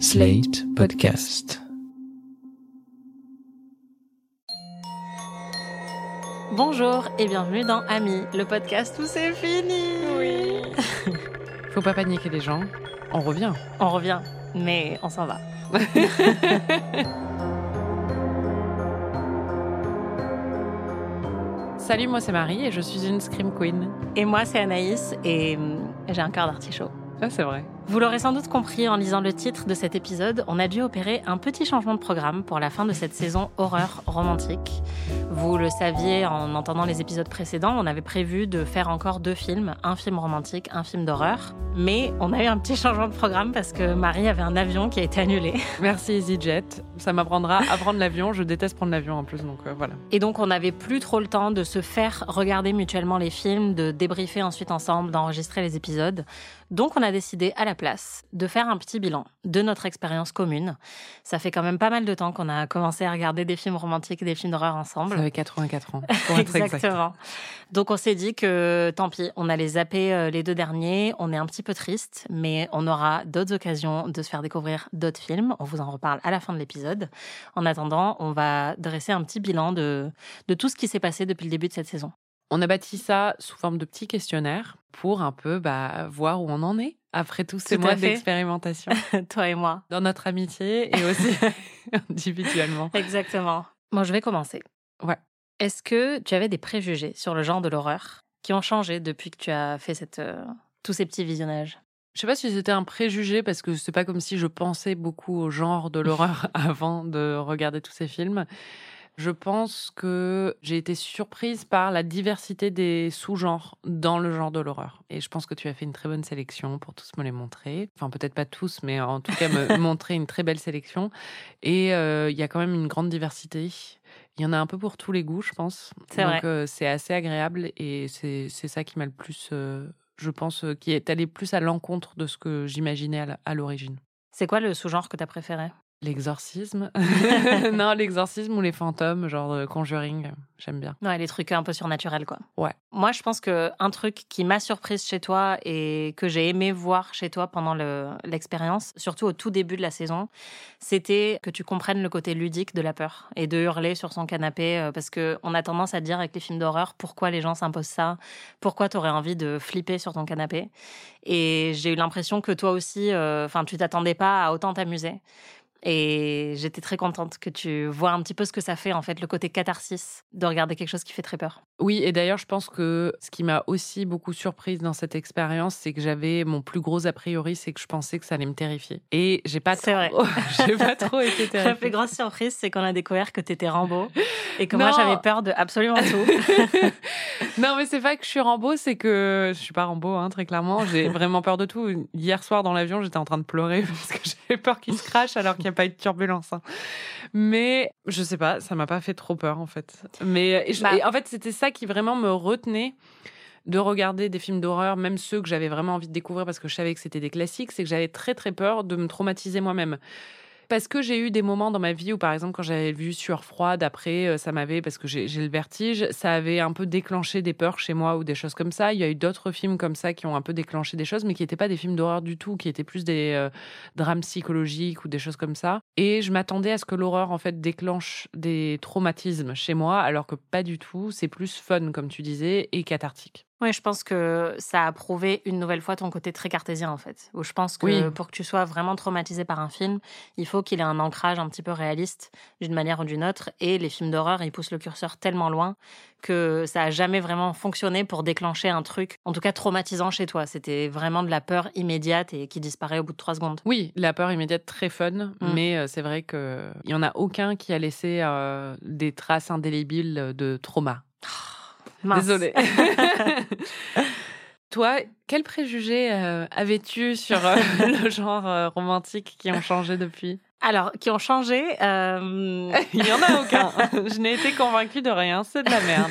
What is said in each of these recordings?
Slate Podcast. Bonjour et bienvenue dans Ami, le podcast où c'est fini. Oui. Faut pas paniquer les gens. On revient. On revient, mais on s'en va. Salut, moi c'est Marie et je suis une Scream Queen. Et moi c'est Anaïs et hum, j'ai un cœur d'artichaut. Ah, c'est vrai. Vous l'aurez sans doute compris en lisant le titre de cet épisode, on a dû opérer un petit changement de programme pour la fin de cette saison horreur romantique. Vous le saviez en entendant les épisodes précédents, on avait prévu de faire encore deux films, un film romantique, un film d'horreur. Mais on a eu un petit changement de programme parce que Marie avait un avion qui a été annulé. Merci EasyJet. Ça m'apprendra à prendre l'avion. Je déteste prendre l'avion en plus, donc euh, voilà. Et donc on n'avait plus trop le temps de se faire regarder mutuellement les films, de débriefer ensuite ensemble, d'enregistrer les épisodes. Donc on a décidé à la place de faire un petit bilan de notre expérience commune. Ça fait quand même pas mal de temps qu'on a commencé à regarder des films romantiques et des films d'horreur ensemble. Ça fait 84 ans. Pour être exact. Exactement. Donc on s'est dit que tant pis, on allait zapper euh, les deux derniers. On est un petit peu triste, mais on aura d'autres occasions de se faire découvrir d'autres films. On vous en reparle à la fin de l'épisode. En attendant, on va dresser un petit bilan de, de tout ce qui s'est passé depuis le début de cette saison. On a bâti ça sous forme de petits questionnaires pour un peu bah, voir où on en est après tous ces Tout mois d'expérimentation Toi et moi. dans notre amitié et aussi individuellement. Exactement. Moi, je vais commencer. Ouais. Est-ce que tu avais des préjugés sur le genre de l'horreur qui ont changé depuis que tu as fait cette, euh, tous ces petits visionnages? Je sais pas si c'était un préjugé parce que c'est pas comme si je pensais beaucoup au genre de l'horreur avant de regarder tous ces films. Je pense que j'ai été surprise par la diversité des sous-genres dans le genre de l'horreur. Et je pense que tu as fait une très bonne sélection pour tous me les montrer. Enfin, peut-être pas tous, mais en tout cas, me montrer une très belle sélection. Et euh, il y a quand même une grande diversité. Il y en a un peu pour tous les goûts, je pense. C'est Donc, vrai. euh, c'est assez agréable et c'est c'est ça qui m'a le plus, euh, je pense, qui est allé plus à l'encontre de ce que j'imaginais à l'origine. C'est quoi le sous-genre que tu as préféré? L'exorcisme Non, l'exorcisme ou les fantômes, genre euh, Conjuring, j'aime bien. Ouais, les trucs un peu surnaturels, quoi. Ouais. Moi, je pense que un truc qui m'a surprise chez toi et que j'ai aimé voir chez toi pendant le- l'expérience, surtout au tout début de la saison, c'était que tu comprennes le côté ludique de la peur et de hurler sur son canapé euh, parce que on a tendance à dire avec les films d'horreur pourquoi les gens s'imposent ça, pourquoi tu aurais envie de flipper sur ton canapé. Et j'ai eu l'impression que toi aussi, euh, enfin, tu t'attendais pas à autant t'amuser. Et j'étais très contente que tu vois un petit peu ce que ça fait, en fait, le côté catharsis de regarder quelque chose qui fait très peur. Oui, et d'ailleurs, je pense que ce qui m'a aussi beaucoup surprise dans cette expérience, c'est que j'avais mon plus gros a priori, c'est que je pensais que ça allait me terrifier. Et j'ai pas vrai. trop, j'ai pas trop été La plus terrifiée. grosse surprise, c'est qu'on a découvert que t'étais Rambo et que Non. moi j'avais peur de absolument tout. non, mais c'est pas que je suis Rambo, c'est que je suis pas Rambo, hein, très clairement. J'ai vraiment peur de tout. Hier soir dans l'avion, j'étais en train de pleurer parce que j'avais peur qu'il se crache alors qu'il n'y a pas de turbulence. hein. Mais je sais pas, ça m'a pas fait trop peur en fait. Mais et je- Bah. et en fait, c'était ça qui vraiment me retenait de regarder des films d'horreur, même ceux que j'avais vraiment envie de découvrir parce que je savais que c'était des classiques, c'est que j'avais très très peur de me traumatiser moi-même. Parce que j'ai eu des moments dans ma vie où, par exemple, quand j'avais vu Sueur froide, après, euh, ça m'avait, parce que j'ai le vertige, ça avait un peu déclenché des peurs chez moi ou des choses comme ça. Il y a eu d'autres films comme ça qui ont un peu déclenché des choses, mais qui n'étaient pas des films d'horreur du tout, qui étaient plus des euh, drames psychologiques ou des choses comme ça. Et je m'attendais à ce que l'horreur, en fait, déclenche des traumatismes chez moi, alors que pas du tout. C'est plus fun, comme tu disais, et cathartique. Oui, je pense que ça a prouvé une nouvelle fois ton côté très cartésien en fait. Où je pense que Oui. pour que tu sois vraiment traumatisé par un film, il faut qu'il ait un ancrage un petit peu réaliste d'une manière ou d'une autre. Et les films d'horreur, ils poussent le curseur tellement loin que ça a jamais vraiment fonctionné pour déclencher un truc, en tout cas traumatisant chez toi. C'était vraiment de la peur immédiate et qui disparaît au bout de trois secondes. Oui, la peur immédiate très fun, Mm. mais euh, c'est vrai que il y en a aucun qui a laissé euh, des traces indélébiles de trauma. Désolée. Toi, quels préjugés euh, avais-tu sur euh, le genre euh, romantique qui ont changé depuis? Alors, qui ont changé. Il n'y en a aucun. Je n'ai été convaincue de rien, c'est de la merde.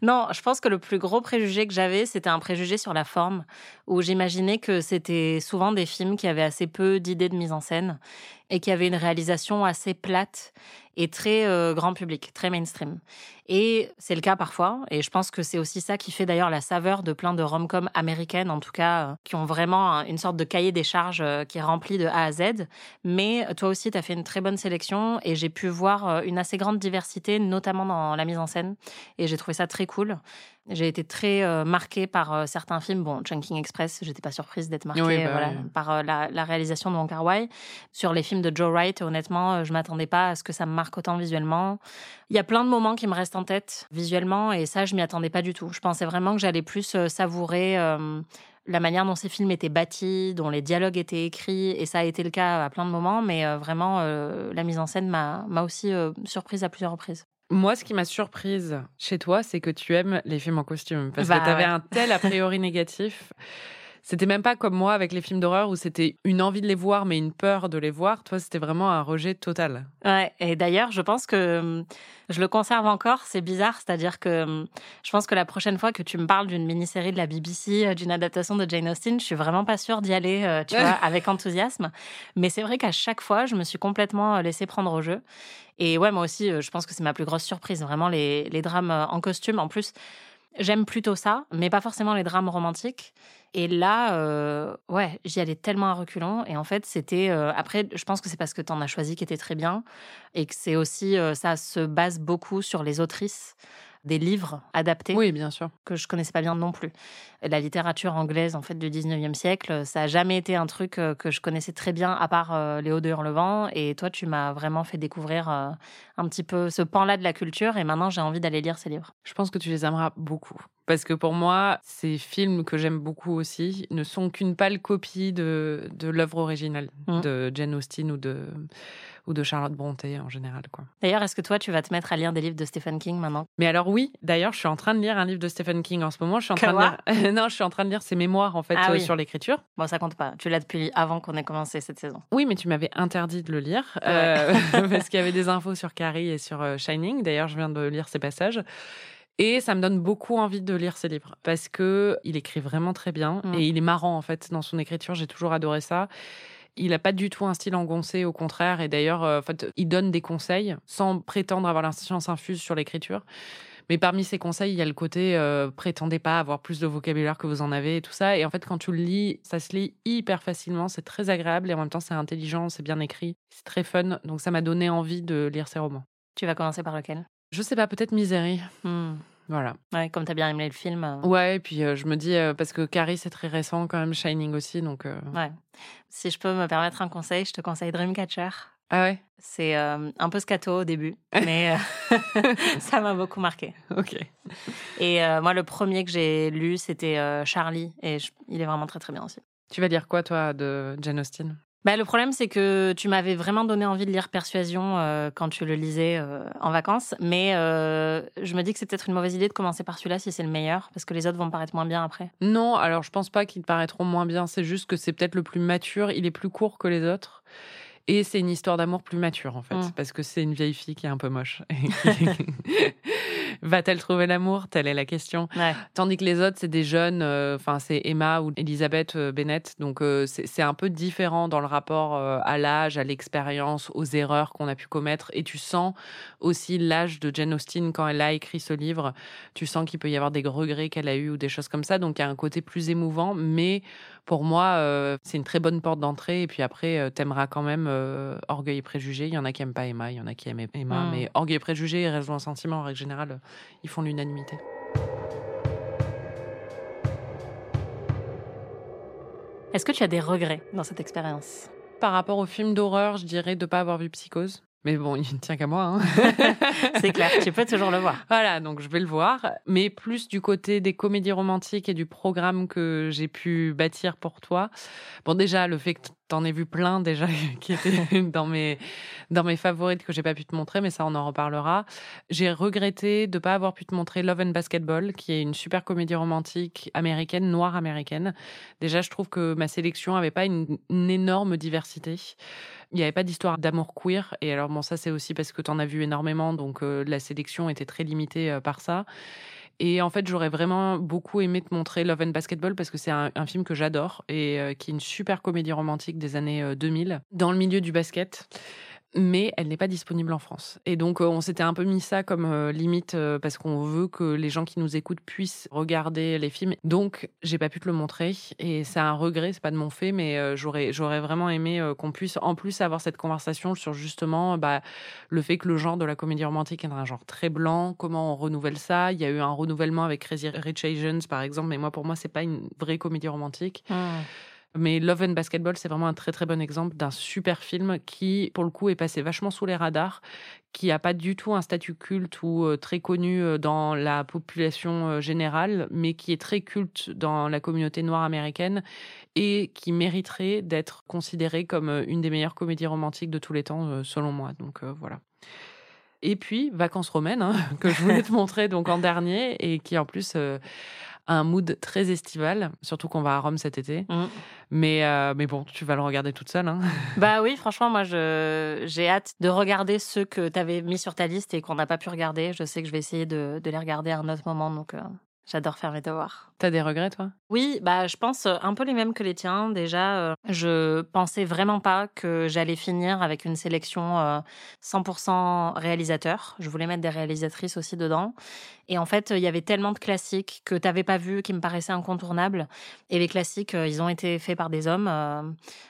Non, je pense que le plus gros préjugé que j'avais, c'était un préjugé sur la forme, où j'imaginais que c'était souvent des films qui avaient assez peu d'idées de mise en scène et qui avaient une réalisation assez plate et très euh, grand public, très mainstream. Et c'est le cas parfois, et je pense que c'est aussi ça qui fait d'ailleurs la saveur de plein de rom-coms américaines, en tout cas, euh, qui ont vraiment une sorte de cahier des charges euh, qui est rempli de A à Z. Mais toi aussi, tu as fait une très bonne sélection, et j'ai pu voir une assez grande diversité, notamment dans la mise en scène, et j'ai trouvé ça très cool. J'ai été très marquée par certains films. Bon, Chunking Express, j'étais pas surprise d'être marquée bah par la, la, réalisation de Wong Kar Wai. Sur les films de Joe Wright, honnêtement, je m'attendais pas à ce que ça me marque autant visuellement. Il y a plein de moments qui me restent en tête visuellement et ça, je m'y attendais pas du tout. Je pensais vraiment que j'allais plus euh, savourer euh, la manière dont ces films étaient bâtis, dont les dialogues étaient écrits, et ça a été le cas à plein de moments, mais euh, vraiment, la mise en scène m'a aussi surprise à plusieurs reprises. Moi, ce qui m'a surprise chez toi, c'est que tu aimes les films en costume, parce bah que tu avais un tel a priori négatif. C'était même pas comme moi avec les films d'horreur où c'était une envie de les voir mais une peur de les voir. Toi, c'était vraiment un rejet total. Ouais, et d'ailleurs, je pense que hum, je le conserve encore. C'est bizarre, c'est-à-dire que hum, je pense que la prochaine fois que tu me parles d'une mini-série de la BBC, euh, d'une adaptation de Jane Austen, je suis vraiment pas sûre d'y aller, euh, tu vois, avec enthousiasme. Mais c'est vrai qu'à chaque fois, je me suis complètement euh, laissée prendre au jeu. Et ouais, moi aussi, je pense que c'est ma plus grosse surprise, vraiment les, les drames en costume. En plus, J'aime plutôt ça, mais pas forcément les drames romantiques. Et là, euh, ouais, j'y allais tellement à reculons. Et en fait, c'était. Euh, après, je pense que c'est parce que tu en as choisi qui était très bien. Et que c'est aussi. Euh, ça se base beaucoup sur les autrices des livres adaptés. Oui, bien sûr. Que je connaissais pas bien non plus. La littérature anglaise, en fait, du 19e siècle, ça a jamais été un truc que je connaissais très bien, à part euh, Léo de Hurlevent. Et toi, tu m'as vraiment fait découvrir euh, un petit peu ce pan-là de la culture. Et maintenant, j'ai envie d'aller lire ces livres. Je pense que tu les aimeras beaucoup. Parce que pour moi, ces films que j'aime beaucoup aussi ne sont qu'une pâle copie de, de l'œuvre originale mmh. de Jane Austen ou de ou de Charlotte Brontë en général. quoi. D'ailleurs, est-ce que toi, tu vas te mettre à lire des livres de Stephen King maintenant? Mais alors oui, d'ailleurs, je suis en train de lire un livre de Stephen King en ce moment. Je suis en train de lire... non, je suis en train de lire ses mémoires en fait ah euh, sur l'écriture. Bon, ça compte pas. Tu l'as depuis avant qu'on ait commencé cette saison. Oui, mais tu m'avais interdit de le lire euh, parce qu'il y avait des infos sur Carrie et sur euh, Shining. D'ailleurs, je viens de lire ces passages. Et ça me donne beaucoup envie de lire ses livres parce que il écrit vraiment très bien mm. et il est marrant en fait dans son écriture. J'ai toujours adoré ça. Il n'a pas du tout un style engoncé, au contraire. Et d'ailleurs, euh, en fait, il donne des conseils sans prétendre avoir l'inscience infuse sur l'écriture. Mais parmi ces conseils, il y a le côté euh, prétendez pas avoir plus de vocabulaire que vous en avez et tout ça. Et en fait, quand tu le lis, ça se lit hyper facilement. C'est très agréable et en même temps, c'est intelligent, c'est bien écrit, c'est très fun. Donc, ça m'a donné envie de lire ces romans. Tu vas commencer par lequel? Je sais pas, peut-être Misery. Hmm. Voilà. Ouais, comme tu as bien aimé le film. Euh. Ouais, et puis euh, je me dis, euh, parce que Carrie, c'est très récent quand même, Shining aussi, donc... Ouais. Si je peux me permettre un conseil, je te conseille Dreamcatcher. Ah ouais? C'est un peu scato au début, mais ça m'a beaucoup marqué. Ok. Et moi, le premier que j'ai lu, c'était Charlie, et il est vraiment très très bien aussi. Tu vas lire quoi, toi, de Jane Austen? Bah, le problème, c'est que tu m'avais vraiment donné envie de lire Persuasion euh, quand tu le lisais euh, en vacances. Mais euh, je me dis que c'est peut-être une mauvaise idée de commencer par celui-là si c'est le meilleur, parce que les autres vont me paraître moins bien après. Non, alors je pense pas qu'ils te paraîtront moins bien. C'est juste que c'est peut-être le plus mature. Il est plus court que les autres. Et c'est une histoire d'amour plus mature, en fait, mmh. parce que c'est une vieille fille qui est un peu moche. Va-t-elle trouver l'amour? Telle est la question. Tandis que les autres, c'est des jeunes, euh, enfin, c'est Emma ou Elisabeth euh, Bennett. Donc, euh, c'est un peu différent dans le rapport à l'âge, à l'expérience, aux erreurs qu'on a pu commettre. Et tu sens aussi l'âge de Jane Austen quand elle a écrit ce livre. Tu sens qu'il peut y avoir des regrets qu'elle a eus ou des choses comme ça. Donc, il y a un côté plus émouvant, mais pour moi, euh, c'est une très bonne porte d'entrée. Et puis après, euh, t'aimeras quand même euh, Orgueil et Préjugés. Il y en a qui aiment pas Emma, il y en a qui aiment Emma. Hmm. Mais Orgueil et Préjugés et Raison et Sentiment, en règle générale, ils font l'unanimité. Est-ce que tu as des regrets dans cette expérience? Par rapport au film d'horreur, je dirais de ne pas avoir vu Psychose. Mais bon, il ne tient qu'à moi. Hein. c'est clair, tu peux toujours le voir. Voilà, donc je vais le voir. Mais plus du côté des comédies romantiques et du programme que j'ai pu bâtir pour toi. Bon, déjà, le fait que t'en aies vu plein déjà qui étaient dans mes, dans mes favorites que j'ai pas pu te montrer, mais ça, on en reparlera. J'ai regretté de pas avoir pu te montrer Love and Basketball, qui est une super comédie romantique américaine, noire américaine. Déjà, je trouve que ma sélection avait pas une énorme diversité. Il n'y avait pas d'histoire d'amour queer. Et alors, bon, ça, c'est aussi parce que tu en as vu énormément. Donc, euh, la sélection était très limitée euh, par ça. Et en fait, j'aurais vraiment beaucoup aimé te montrer Love and Basketball parce que c'est un, film que j'adore et euh, qui est une super comédie romantique des années 2000 dans le milieu du basket. Mais elle n'est pas disponible en France. Et donc, euh, on s'était un peu mis ça comme euh, limite euh, parce qu'on veut que les gens qui nous écoutent puissent regarder les films. Donc, j'ai pas pu te le montrer et c'est un regret, c'est pas de mon fait, mais j'aurais j'aurais vraiment aimé qu'on puisse en plus avoir cette conversation sur justement bah, le fait que le genre de la comédie romantique est un genre très blanc. Comment on renouvelle ça? Il y a eu un renouvellement avec Crazy Rich Asians, par exemple, mais moi, pour moi, c'est pas une vraie comédie romantique. Mais Love and Basketball, c'est vraiment un très très bon exemple d'un super film qui, pour le coup, est passé vachement sous les radars, qui n'a pas du tout un statut culte ou euh, très connu euh, dans la population euh, générale, mais qui est très culte dans la communauté noire américaine et qui mériterait d'être considéré comme une des meilleures comédies romantiques de tous les temps, selon moi. Donc voilà. Et puis, Vacances romaines, hein, que je voulais te montrer donc en dernier et qui en plus un mood très estival, surtout qu'on va à Rome cet été. Mmh. Mais, euh, mais bon, tu vas le regarder toute seule. Hein. Bah oui, franchement, moi, j'ai hâte de regarder ceux que tu avais mis sur ta liste et qu'on n'a pas pu regarder. Je sais que je vais essayer de, de les regarder à un autre moment, donc euh, j'adore faire mes devoirs. T'as des regrets, toi? Oui, bah, je pense euh, un peu les mêmes que les tiens. Déjà, je pensais vraiment pas que j'allais finir avec une sélection 100% réalisateur. Je voulais mettre des réalisatrices aussi dedans. Et en fait, il y avait tellement de classiques que tu n'avais pas vu, qui me paraissaient incontournables. Et les classiques, euh, ils ont été faits par des hommes. Euh.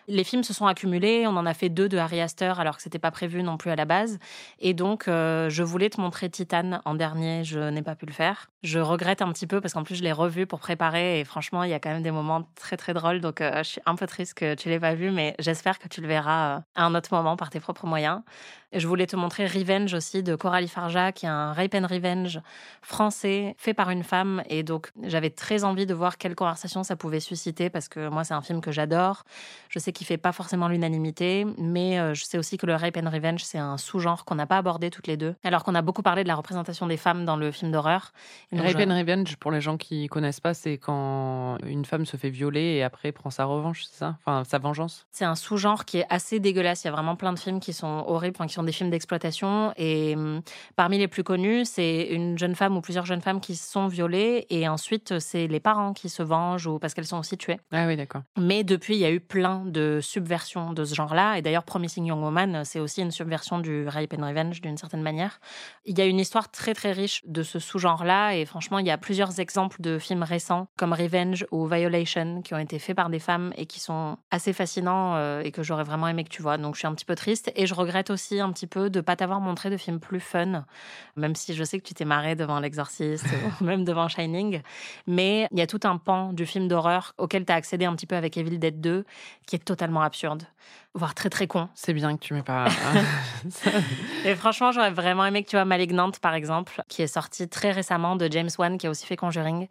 Les films se sont accumulés. On en a fait deux de Harry Astor, alors que c'était pas prévu non plus à la base. Et donc, euh, je voulais te montrer Titan en dernier. Je n'ai pas pu le faire. Je regrette un petit peu parce qu'en plus, je l'ai revu pour préparer. Et franchement, il y a quand même des moments très, très drôles. Donc, je suis un peu triste que tu l'aies pas vu, mais j'espère que tu le verras à un autre moment par tes propres moyens. Je voulais te montrer Revenge aussi de Coralie Farja, qui est un rape and revenge français fait par une femme. Et donc, j'avais très envie de voir quelle conversation ça pouvait susciter parce que moi, c'est un film que j'adore. Je sais qu'il fait pas forcément l'unanimité, mais euh, je sais aussi que le rape and revenge, c'est un sous-genre qu'on n'a pas abordé toutes les deux. Alors qu'on a beaucoup parlé de la représentation des femmes dans le film d'horreur. Rape and revenge, pour les gens qui connaissent c'est quand une femme se fait violer et après prend sa revanche, c'est ça? Enfin, sa vengeance? C'est un sous-genre qui est assez dégueulasse. Il y a vraiment plein de films qui sont horribles, enfin, qui sont des films d'exploitation. Et hum, parmi les plus connus, c'est une jeune femme ou plusieurs jeunes femmes qui sont violées. Et ensuite, c'est les parents qui se vengent ou parce qu'elles sont aussi tuées. Ah oui, d'accord. Mais depuis, il y a eu plein de subversions de ce genre-là. Et d'ailleurs, Promising Young Woman, c'est aussi une subversion du rape and revenge d'une certaine manière. Il y a une histoire très très riche de ce sous-genre-là. Et franchement, il y a plusieurs exemples de films récents comme Revenge ou Violation qui ont été faits par des femmes et qui sont assez fascinants euh, et que j'aurais vraiment aimé que tu vois. Donc je suis un petit peu triste. Et je regrette aussi un petit peu de pas t'avoir montré de films plus fun, même si je sais que tu t'es marré devant L'Exorciste ou même devant Shining. Mais il y a tout un pan du film d'horreur auquel tu as accédé un petit peu avec Evil Dead 2 qui est totalement absurde voire très très con. C'est bien que tu m'aies pas. et franchement, j'aurais vraiment aimé que tu vois Malignante, par exemple, qui est sorti très récemment de James Wan, qui a aussi fait Conjuring.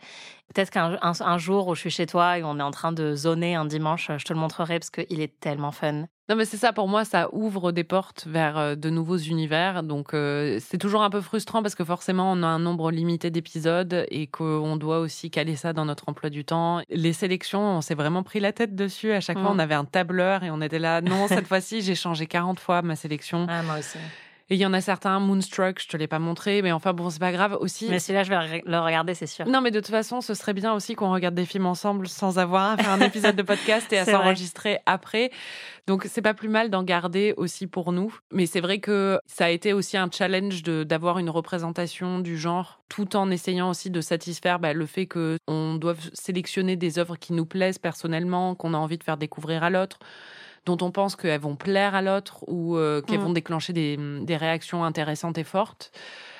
Peut-être qu'un un, jour où je suis chez toi et on est en train de zoner un dimanche, je te le montrerai parce qu'il est tellement fun. Non, mais c'est ça, pour moi, ça ouvre des portes vers euh, de nouveaux univers. Donc, euh, c'est toujours un peu frustrant parce que forcément, on a un nombre limité d'épisodes et qu'on doit aussi caler ça dans notre emploi du temps. Les sélections, on s'est vraiment pris la tête dessus. À chaque fois, mm. on avait un tableur et on était là. Non, cette fois-ci, j'ai changé 40 fois ma sélection. Ah, moi aussi. Et il y en a certains, Moonstruck, je te l'ai pas montré, mais enfin bon, c'est pas grave aussi. Mais celui-là, je vais le regarder, c'est sûr. Non, mais de toute façon, ce serait bien aussi qu'on regarde des films ensemble sans avoir à faire un épisode de podcast et à s'enregistrer après. Donc c'est pas plus mal d'en garder aussi pour nous. Mais c'est vrai que ça a été aussi un challenge d'avoir une représentation du genre, tout en essayant aussi de satisfaire bah, le fait qu'on doive sélectionner des œuvres qui nous plaisent personnellement, qu'on a envie de faire découvrir à l'autre dont on pense qu'elles vont plaire à l'autre ou euh, qu'elles mm. vont déclencher des, des, réactions intéressantes et fortes.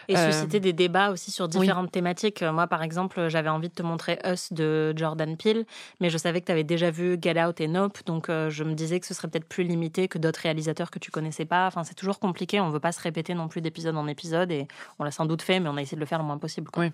Et euh, susciter des débats aussi sur différentes thématiques. Moi, par exemple, j'avais envie de te montrer Us de Jordan Peele, mais je savais que tu avais déjà vu Get Out et Nope, donc euh, je me disais que ce serait peut-être plus limité que d'autres réalisateurs que tu connaissais pas. Enfin, c'est toujours compliqué, on veut pas se répéter non plus d'épisode en épisode, et on l'a sans doute fait, mais on a essayé de le faire le moins possible. Oui.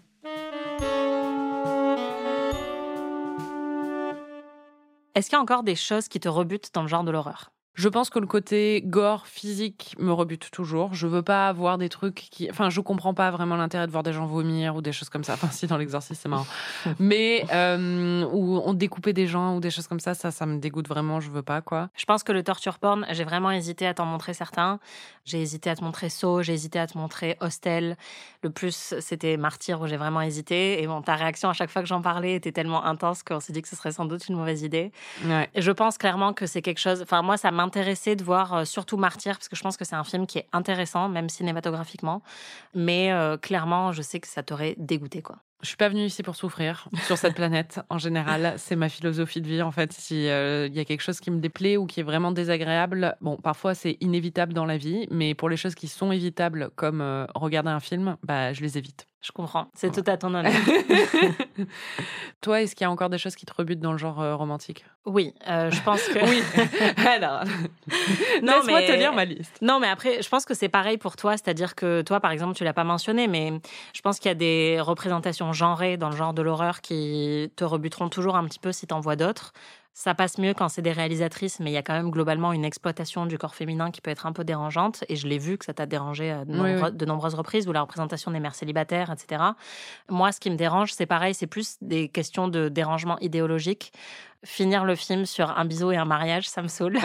Est-ce qu'il y a encore des choses qui te rebutent dans le genre de l'horreur? Je pense que le côté gore physique me rebute toujours. Je veux pas avoir des trucs qui. Enfin, je comprends pas vraiment l'intérêt de voir des gens vomir ou des choses comme ça. Enfin, si, dans l'exorcisme, c'est marrant. Mais euh, où on découpait des gens ou des choses comme ça, ça, ça me dégoûte vraiment. Je veux pas, quoi. Je pense que le torture porn, j'ai vraiment hésité à t'en montrer certains. J'ai hésité à te montrer Saw, j'ai hésité à te montrer Hostel. Le plus, c'était Martyr où j'ai vraiment hésité. Et bon, ta réaction à chaque fois que j'en parlais était tellement intense qu'on s'est dit que ce serait sans doute une mauvaise idée. Ouais. Et je pense clairement que c'est quelque chose. Enfin, moi, ça m'intéresser de voir euh, surtout Martyr, parce que je pense que c'est un film qui est intéressant, même cinématographiquement. Mais euh, clairement, je sais que ça t'aurait dégoûté, quoi. Je suis pas venue ici pour souffrir sur cette planète. En général, c'est ma philosophie de vie. En fait, si euh, il y a quelque chose qui me déplaît ou qui est vraiment désagréable, bon, parfois c'est inévitable dans la vie, mais pour les choses qui sont évitables, comme euh, regarder un film, bah, je les évite. Je comprends. C'est tout à ton honneur. Toi, est-ce qu'il y a encore des choses qui te rebutent dans le genre euh, romantique? Oui, euh, je pense que. oui. Alors, non, laisse-moi te lire ma liste. Non, mais après, je pense que c'est pareil pour toi. C'est-à-dire que toi, par exemple, tu l'as pas mentionné, mais je pense qu'il y a des représentations genrées dans le genre de l'horreur qui te rebuteront toujours un petit peu si t'en vois d'autres. Ça passe mieux quand c'est des réalisatrices, mais il y a quand même globalement une exploitation du corps féminin qui peut être un peu dérangeante. Et je l'ai vu que ça t'a dérangé à de, Oui, nombre- oui. de nombreuses reprises, ou la représentation des mères célibataires, etc. Moi, ce qui me dérange, c'est pareil, c'est plus des questions de dérangement idéologique. Finir le film sur un bisou et un mariage, ça me saoule.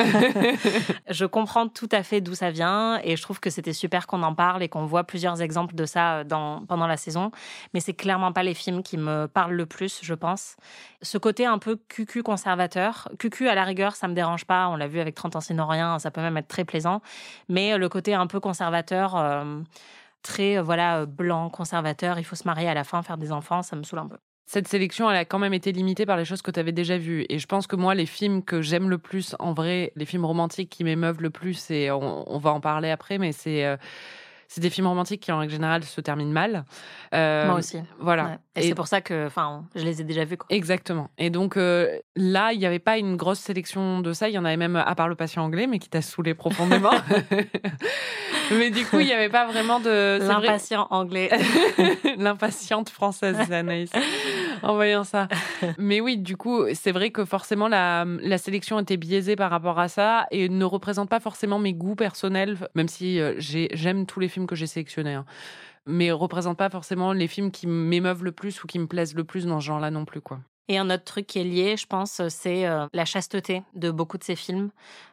je comprends tout à fait d'où ça vient et je trouve que c'était super qu'on en parle et qu'on voit plusieurs exemples de ça euh, dans, pendant la saison. Mais c'est clairement pas les films qui me parlent le plus, je pense. Ce côté un peu cucu conservateur, cucu à la rigueur, ça me dérange pas. On l'a vu avec 30 ans sinon rien, ça peut même être très plaisant. Mais le côté un peu conservateur, euh, très euh, voilà euh, blanc, conservateur, il faut se marier à la fin, faire des enfants, ça me saoule un peu. Cette sélection, elle a quand même été limitée par les choses que tu avais déjà vues. Et je pense que moi, les films que j'aime le plus, en vrai, les films romantiques qui m'émeuvent le plus, et on, va en parler après, mais c'est euh, c'est des films romantiques qui, en règle générale, se terminent mal. Euh, Moi aussi. Voilà. Ouais. Et, c'est pour ça que, enfin, je les ai déjà vus. quoi. Exactement. Et donc euh, là, il n'y avait pas une grosse sélection de ça. Il y en avait même, à part le patient anglais, mais qui t'a saoulé profondément. mais du coup, il n'y avait pas vraiment de. c'est vrai- L'impatient anglais. L'impatiente française, Anaïs, en voyant ça. Mais oui, du coup, c'est vrai que forcément, la, la sélection était biaisée par rapport à ça et ne représente pas forcément mes goûts personnels, même si euh, j'ai- j'aime tous les films que j'ai sélectionnés. hein. Mais représente pas forcément les films qui m'émeuvent le plus ou qui me plaisent le plus dans ce genre-là non plus, quoi. Et un autre truc qui est lié, je pense, c'est euh, la chasteté de beaucoup de ces films.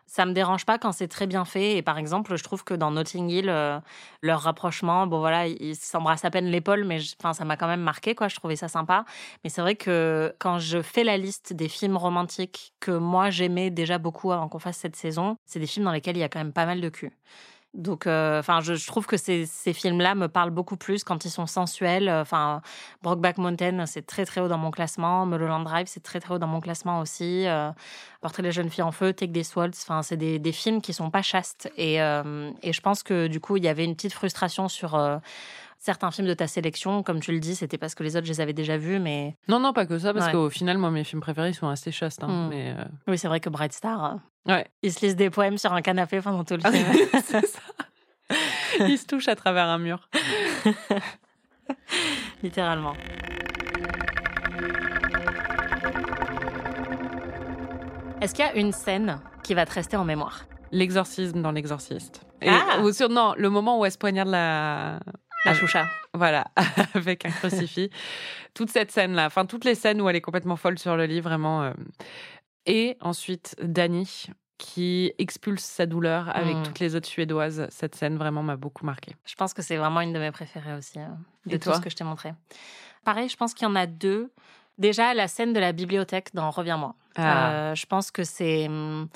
Ça me dérange pas quand c'est très bien fait. Et par exemple, je trouve que dans Notting Hill, euh, leur rapprochement, bon voilà, ils s'embrassent à peine l'épaule, mais enfin, ça m'a quand même marqué, quoi. Je trouvais ça sympa. Mais c'est vrai que quand je fais la liste des films romantiques que moi j'aimais déjà beaucoup avant qu'on fasse cette saison, c'est des films dans lesquels il y a quand même pas mal de cul. Donc, euh, enfin, je, je trouve que ces, ces films-là me parlent beaucoup plus quand ils sont sensuels. Enfin, Brokeback Mountain, c'est très très haut dans mon classement. Mulholland Drive, c'est très très haut dans mon classement aussi. Euh, Portrait des jeunes filles en feu, Take This Waltz. Enfin, c'est des, des films qui sont pas chastes. Et, euh, et je pense que du coup, il y avait une petite frustration sur euh, certains films de ta sélection. Comme tu le dis, c'était parce que les autres, je les avais déjà vus. Mais Non, non, pas que ça, parce Ouais. qu'au final, moi, mes films préférés sont assez chastes. hein, Hmm. mais, euh, oui, c'est vrai que Bright Star, euh, Ouais. ils se lisent des poèmes sur un canapé pendant tout le film. c'est ça. Ils se touchent à travers un mur. littéralement. Est-ce qu'il y a une scène qui va te rester en mémoire? L'exorcisme dans l'exorciste. Ah ou sur, non, le moment où elle se poignarde la. La choucha. Voilà, avec un crucifix. Toute cette scène-là, enfin, toutes les scènes où elle est complètement folle sur le lit, vraiment. euh. Et ensuite, Dani, qui expulse sa douleur avec Mm. toutes les autres Suédoises. Cette scène, vraiment, m'a beaucoup marquée. Je pense que c'est vraiment une de mes préférées aussi, euh, de Et tout ce que je t'ai montré. Pareil, je pense qu'il y en a deux. Déjà, la scène de la bibliothèque dans Reviens-moi. Ah. Euh, je pense que c'est hum,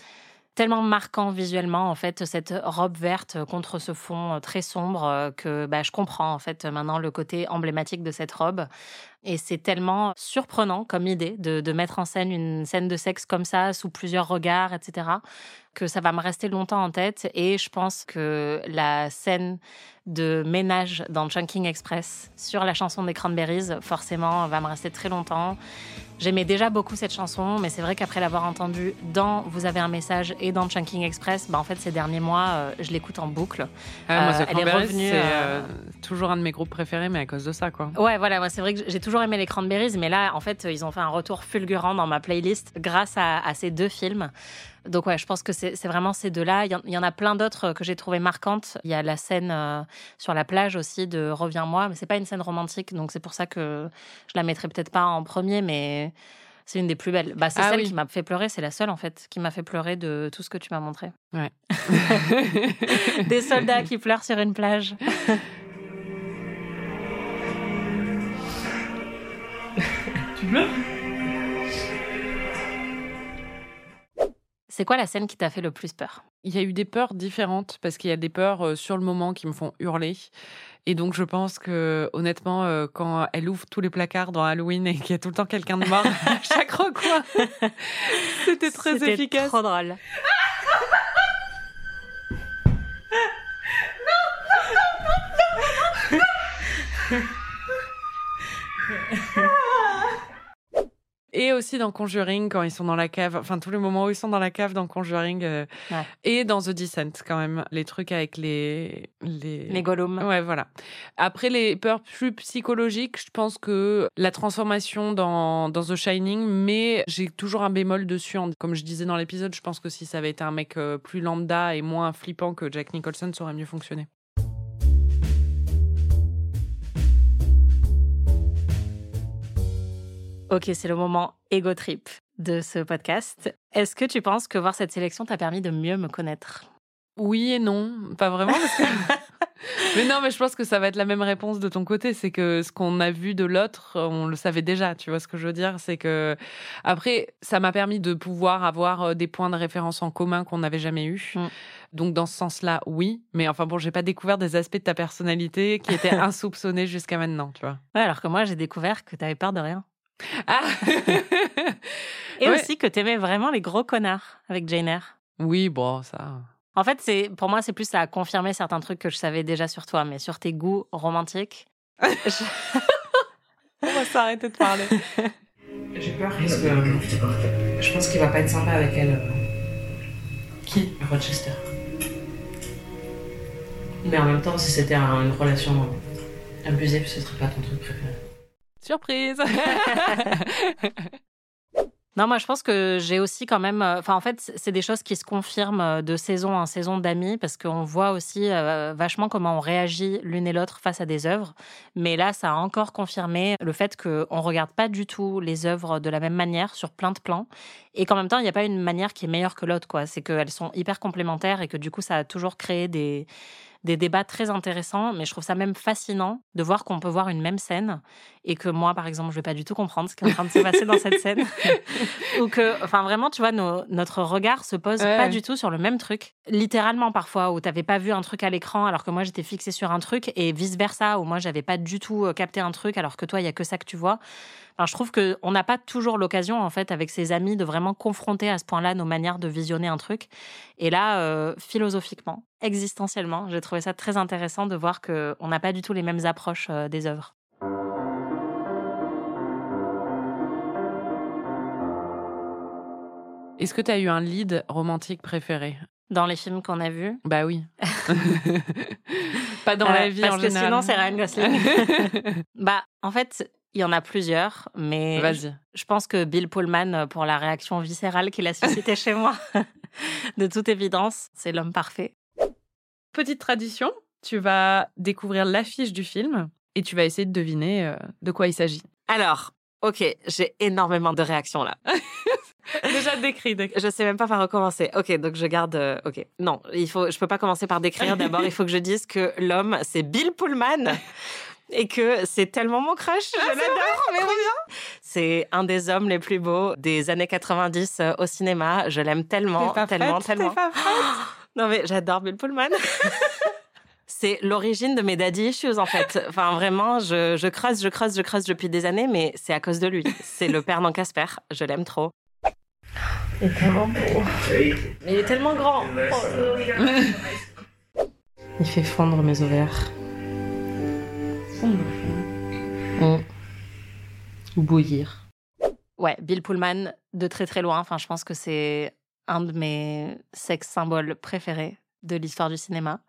tellement marquant visuellement, en fait, cette robe verte contre ce fond euh, très sombre euh, que bah, je comprends, en fait, maintenant le côté emblématique de cette robe. Et c'est tellement surprenant comme idée de, de mettre en scène une scène de sexe comme ça, sous plusieurs regards, etc., que ça va me rester longtemps en tête. Et je pense que la scène de ménage dans Chunking Express sur la chanson des Cranberries, forcément, va me rester très longtemps. J'aimais déjà beaucoup cette chanson, mais c'est vrai qu'après l'avoir entendue dans Vous avez un message et dans Chunking Express, bah en fait, ces derniers mois, euh, je l'écoute en boucle. Ah, moi, Euh, elle est revenue, c'est euh, euh, toujours un de mes groupes préférés, mais à cause de ça, quoi. Ouais, voilà, moi c'est vrai que j'ai toujours aimé les Cranberries, mais là, en fait, ils ont fait un retour fulgurant dans ma playlist grâce à, à ces deux films. Donc ouais, je pense que c'est vraiment ces deux-là. Il y en- il y, en a plein d'autres que j'ai trouvées marquantes. Il y a la scène euh, sur la plage aussi de Reviens-moi, mais c'est pas une scène romantique, donc c'est pour ça que je la mettrai peut-être pas en premier, mais c'est une des plus belles. Bah, c'est Ah celle oui. qui m'a fait pleurer, c'est la seule en fait qui m'a fait pleurer de tout ce que tu m'as montré. Ouais. Des soldats qui pleurent sur une plage. C'est quoi la scène qui t'a fait le plus peur Il y a eu des peurs différentes parce qu'il y a des peurs euh, sur le moment qui me font hurler. Et donc, je pense que, honnêtement, euh, quand elle ouvre tous les placards dans Halloween et qu'il y a tout le temps quelqu'un de mort à chaque recoin, c'était très C'était efficace. trop drôle. Et aussi dans Conjuring, quand ils sont dans la cave, enfin tous les moments où ils sont dans la cave dans Conjuring, euh, Ouais. et dans The Descent quand même, les trucs avec les... Les, Les. Ouais, voilà. Après, les peurs plus psychologiques, je pense que la transformation dans, dans The Shining, mais j'ai toujours un bémol dessus. Comme je disais dans l'épisode, je pense que si ça avait été un mec euh, plus lambda et moins flippant que Jack Nicholson, ça aurait mieux fonctionné. Ok, c'est le moment ego trip de ce podcast. Est-ce que tu penses que voir cette sélection t'a permis de mieux me connaître? Oui et non, pas vraiment. Parce que... mais non, mais je pense que ça va être la même réponse de ton côté. C'est que ce qu'on a vu de l'autre, on le savait déjà. Tu vois ce que je veux dire? C'est que après, ça m'a permis de pouvoir avoir euh, des points de référence en commun qu'on n'avait jamais eu. Mm. Donc dans ce sens-là, oui. Mais enfin bon, j'ai pas découvert des aspects de ta personnalité qui étaient insoupçonnés jusqu'à maintenant. Tu vois Ouais, alors que moi, j'ai découvert que t'avais peur de rien. Ah Et Ouais. aussi que t'aimais vraiment les gros connards avec Jane Eyre. Oui, bon, ça. En fait, c'est pour moi, c'est plus à confirmer certains trucs que je savais déjà sur toi, mais sur tes goûts romantiques. je- On va s'arrêter de parler. J'ai peur parce que je pense qu'il va pas être sympa avec elle. Qui? Rochester. Mais en même temps, si c'était un- une relation abusive, ce serait pas ton truc préféré. Surprise Non, moi, je pense que j'ai aussi quand même. euh, Enfin, en fait, c'est des choses qui se confirment euh, de saison en saison d'amis, parce qu'on voit aussi euh, vachement comment on réagit l'une et l'autre face à des œuvres. Mais là, ça a encore confirmé le fait qu'on ne regarde pas du tout les œuvres de la même manière sur plein de plans. Et qu'en même temps, il n'y a pas une manière qui est meilleure que l'autre, quoi. C'est qu'elles sont hyper complémentaires et que du coup, ça a toujours créé des des débats très intéressants, mais je trouve ça même fascinant de voir qu'on peut voir une même scène et que moi, par exemple, je vais pas du tout comprendre ce qui est en train de se passer dans cette scène. Ou que, enfin, vraiment, tu vois, nos- notre regard se pose Ouais. pas du tout sur le même truc. Littéralement, parfois, où t'avais pas vu un truc à l'écran alors que moi, j'étais fixée sur un truc et vice versa, où moi, j'avais pas du tout euh, capté un truc alors que toi, il y a que ça que tu vois. Enfin, je trouve que on n'a pas toujours l'occasion, en fait, avec ses amis, de vraiment confronter à ce point-là nos manières de visionner un truc. Et là, euh, philosophiquement, existentiellement, j'ai trouvé ça très intéressant de voir que on n'a pas du tout les mêmes approches euh, des œuvres. Est-ce que tu as eu un lead romantique préféré? Dans les films qu'on a vus, Bah oui. Pas dans Euh, la vie parce en que général. sinon, c'est Ryan Gosling. bah, en fait, il y en a plusieurs, mais je, pense que Bill Pullman, euh, pour la réaction viscérale qu'il a suscité chez moi, de toute évidence, c'est l'homme parfait. Petite tradition, tu vas découvrir l'affiche du film et tu vas essayer de deviner euh, de quoi il s'agit. Alors, ok, j'ai énormément de réactions là. Déjà décrit. décrit. Je sais même pas par où commencer. Ok, donc je garde. euh, ok, non, il faut. Je peux pas commencer par décrire. D'abord, il faut que je dise que l'homme, c'est Bill Pullman. Et que c'est tellement mon crush, je l'adore. C'est un des hommes les plus beaux des années 90 euh, au cinéma. Je l'aime tellement, pas tellement, prête, tellement. pas prête. Non mais j'adore Bill Pullman. C'est l'origine de mes daddy issues en fait. Enfin vraiment, je, je creuse, je creuse, je creuse depuis des années, mais c'est à cause de lui. C'est le père dans Casper. Je l'aime trop. Il est tellement beau. Mais il est tellement grand. Il fait fondre mes ovaires. Mm. Ou bouillir. Ouais, Bill Pullman de très très loin. Enfin, je pense que c'est un de mes sex symboles préférés de l'histoire du cinéma.